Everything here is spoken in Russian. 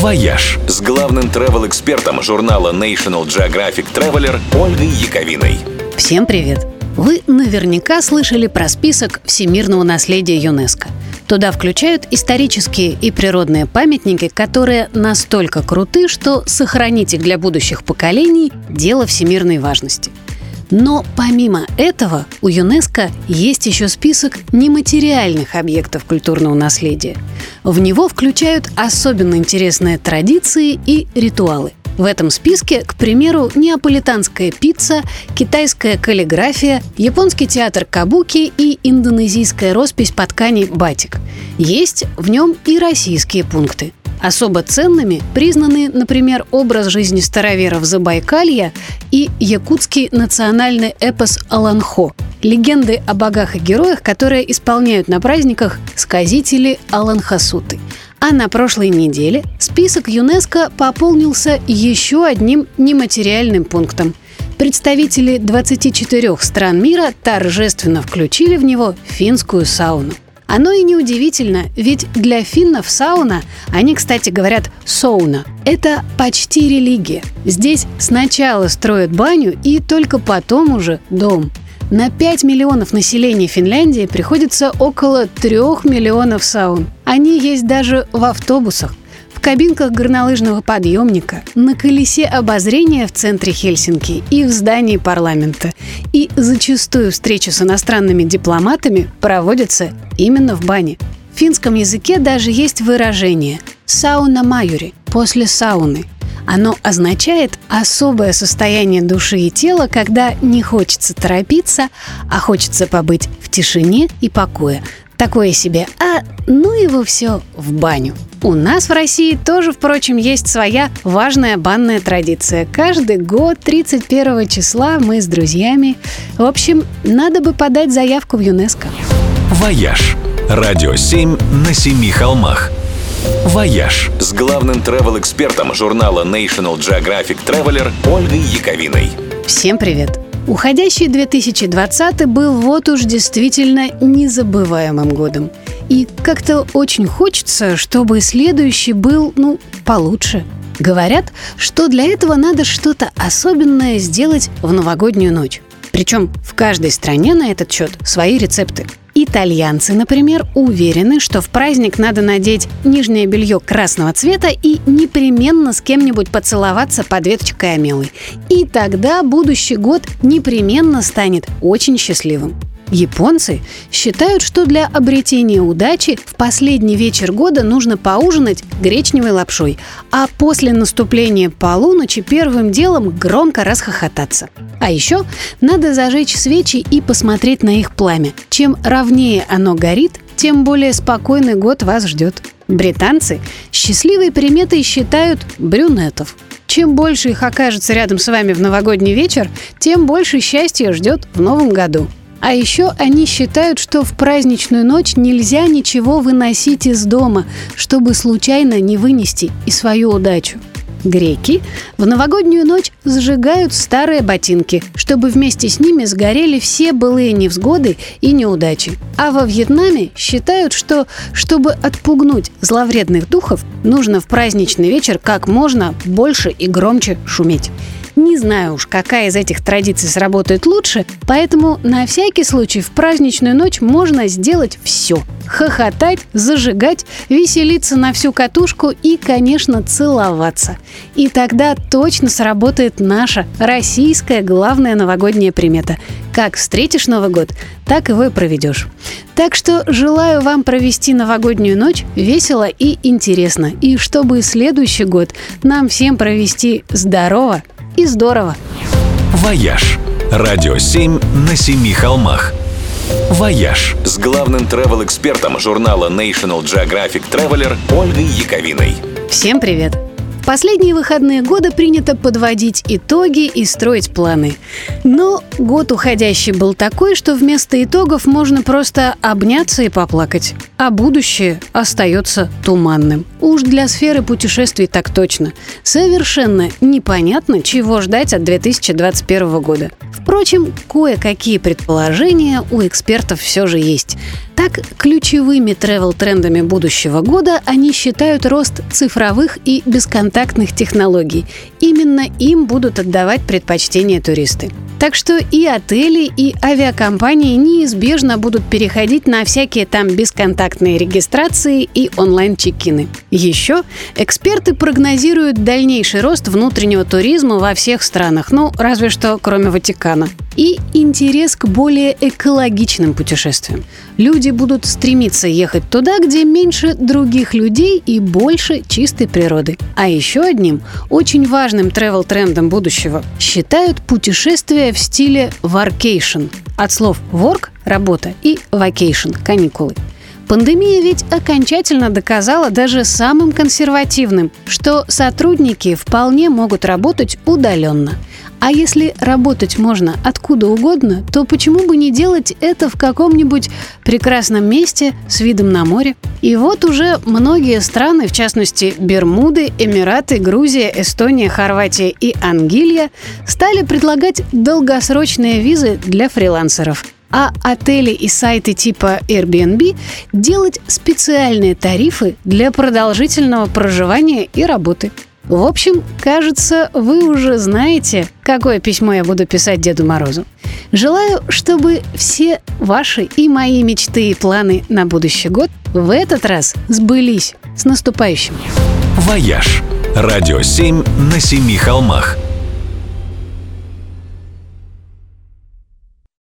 «Вояж» с главным travel-экспертом журнала National Geographic Traveler Ольгой Яковиной. Всем привет! Вы наверняка слышали про список всемирного наследия ЮНЕСКо. Туда включают исторические и природные памятники, которые настолько круты, что сохранить их для будущих поколений – дело всемирной важности – но помимо этого у ЮНЕСКО есть еще список нематериальных объектов культурного наследия. В него включают особенно интересные традиции и ритуалы. В этом списке, к примеру, неаполитанская пицца, китайская каллиграфия, японский театр кабуки и индонезийская роспись по ткани батик. Есть в нем и российские пункты – Особо ценными признаны, например, образ жизни староверов Забайкалья и якутский национальный эпос «Аланхо» – легенды о богах и героях, которые исполняют на праздниках сказители Аланхасуты. А на прошлой неделе список ЮНЕСКО пополнился еще одним нематериальным пунктом. Представители 24 стран мира торжественно включили в него финскую сауну – оно и неудивительно, ведь для финнов сауна, они, кстати, говорят «сауна», это почти религия. Здесь сначала строят баню и только потом уже дом. На 5 миллионов населения Финляндии приходится около 3 миллионов саун. Они есть даже в автобусах в кабинках горнолыжного подъемника, на колесе обозрения в центре Хельсинки и в здании парламента. И зачастую встречи с иностранными дипломатами проводятся именно в бане. В финском языке даже есть выражение «сауна майори» – «после сауны». Оно означает особое состояние души и тела, когда не хочется торопиться, а хочется побыть в тишине и покое. Такое себе «а ну его все в баню». У нас в России тоже, впрочем, есть своя важная банная традиция. Каждый год 31 числа мы с друзьями. В общем, надо бы подать заявку в ЮНЕСКО. «Вояж» – радио 7 на семи холмах. «Вояж» с главным travel-экспертом журнала National Geographic Traveler Ольгой Яковиной. Всем привет! Уходящий 2020 был вот уж действительно незабываемым годом. И как-то очень хочется, чтобы следующий был, ну, получше. Говорят, что для этого надо что-то особенное сделать в новогоднюю ночь. Причем в каждой стране на этот счет свои рецепты. Итальянцы, например, уверены, что в праздник надо надеть нижнее белье красного цвета и непременно с кем-нибудь поцеловаться под веточкой амелы. И тогда будущий год непременно станет очень счастливым. Японцы считают, что для обретения удачи в последний вечер года нужно поужинать гречневой лапшой, а после наступления полуночи первым делом громко расхохотаться. А еще надо зажечь свечи и посмотреть на их пламя. Чем ровнее оно горит, тем более спокойный год вас ждет. Британцы счастливой приметой считают брюнетов. Чем больше их окажется рядом с вами в новогодний вечер, тем больше счастья ждет в новом году. А еще они считают, что в праздничную ночь нельзя ничего выносить из дома, чтобы случайно не вынести и свою удачу. Греки в новогоднюю ночь сжигают старые ботинки, чтобы вместе с ними сгорели все былые невзгоды и неудачи. А во Вьетнаме считают, что чтобы отпугнуть зловредных духов, нужно в праздничный вечер как можно больше и громче шуметь. Не знаю уж, какая из этих традиций сработает лучше, поэтому на всякий случай в праздничную ночь можно сделать все. Хохотать, зажигать, веселиться на всю катушку и, конечно, целоваться. И тогда точно сработает наша российская главная новогодняя примета. Как встретишь Новый год, так его и проведешь. Так что желаю вам провести новогоднюю ночь весело и интересно. И чтобы следующий год нам всем провести здорово, и здорово. «Вояж» – радио 7 на семи холмах. «Вояж» с главным travel-экспертом журнала National Geographic Traveler Ольгой Яковиной. Всем привет! Последние выходные года принято подводить итоги и строить планы. Но год уходящий был такой, что вместо итогов можно просто обняться и поплакать. А будущее остается туманным. Уж для сферы путешествий так точно. Совершенно непонятно, чего ждать от 2021 года. Впрочем, кое-какие предположения у экспертов все же есть. Так, ключевыми тревел-трендами будущего года они считают рост цифровых и бесконтактных технологий. Именно им будут отдавать предпочтение туристы. Так что и отели, и авиакомпании неизбежно будут переходить на всякие там бесконтактные регистрации и онлайн-чекины. Еще эксперты прогнозируют дальнейший рост внутреннего туризма во всех странах, ну, разве что кроме Ватикана. И интерес к более экологичным путешествиям. Люди будут стремиться ехать туда, где меньше других людей и больше чистой природы. А еще одним очень важным тревел-трендом будущего считают путешествия в стиле workation. От слов work – работа и vacation – каникулы. Пандемия ведь окончательно доказала даже самым консервативным, что сотрудники вполне могут работать удаленно – а если работать можно откуда угодно, то почему бы не делать это в каком-нибудь прекрасном месте с видом на море? И вот уже многие страны, в частности Бермуды, Эмираты, Грузия, Эстония, Хорватия и Ангилья, стали предлагать долгосрочные визы для фрилансеров а отели и сайты типа Airbnb делать специальные тарифы для продолжительного проживания и работы. В общем, кажется, вы уже знаете, какое письмо я буду писать Деду Морозу. Желаю, чтобы все ваши и мои мечты и планы на будущий год в этот раз сбылись. С наступающим! «Вояж» – радио 7 на семи холмах –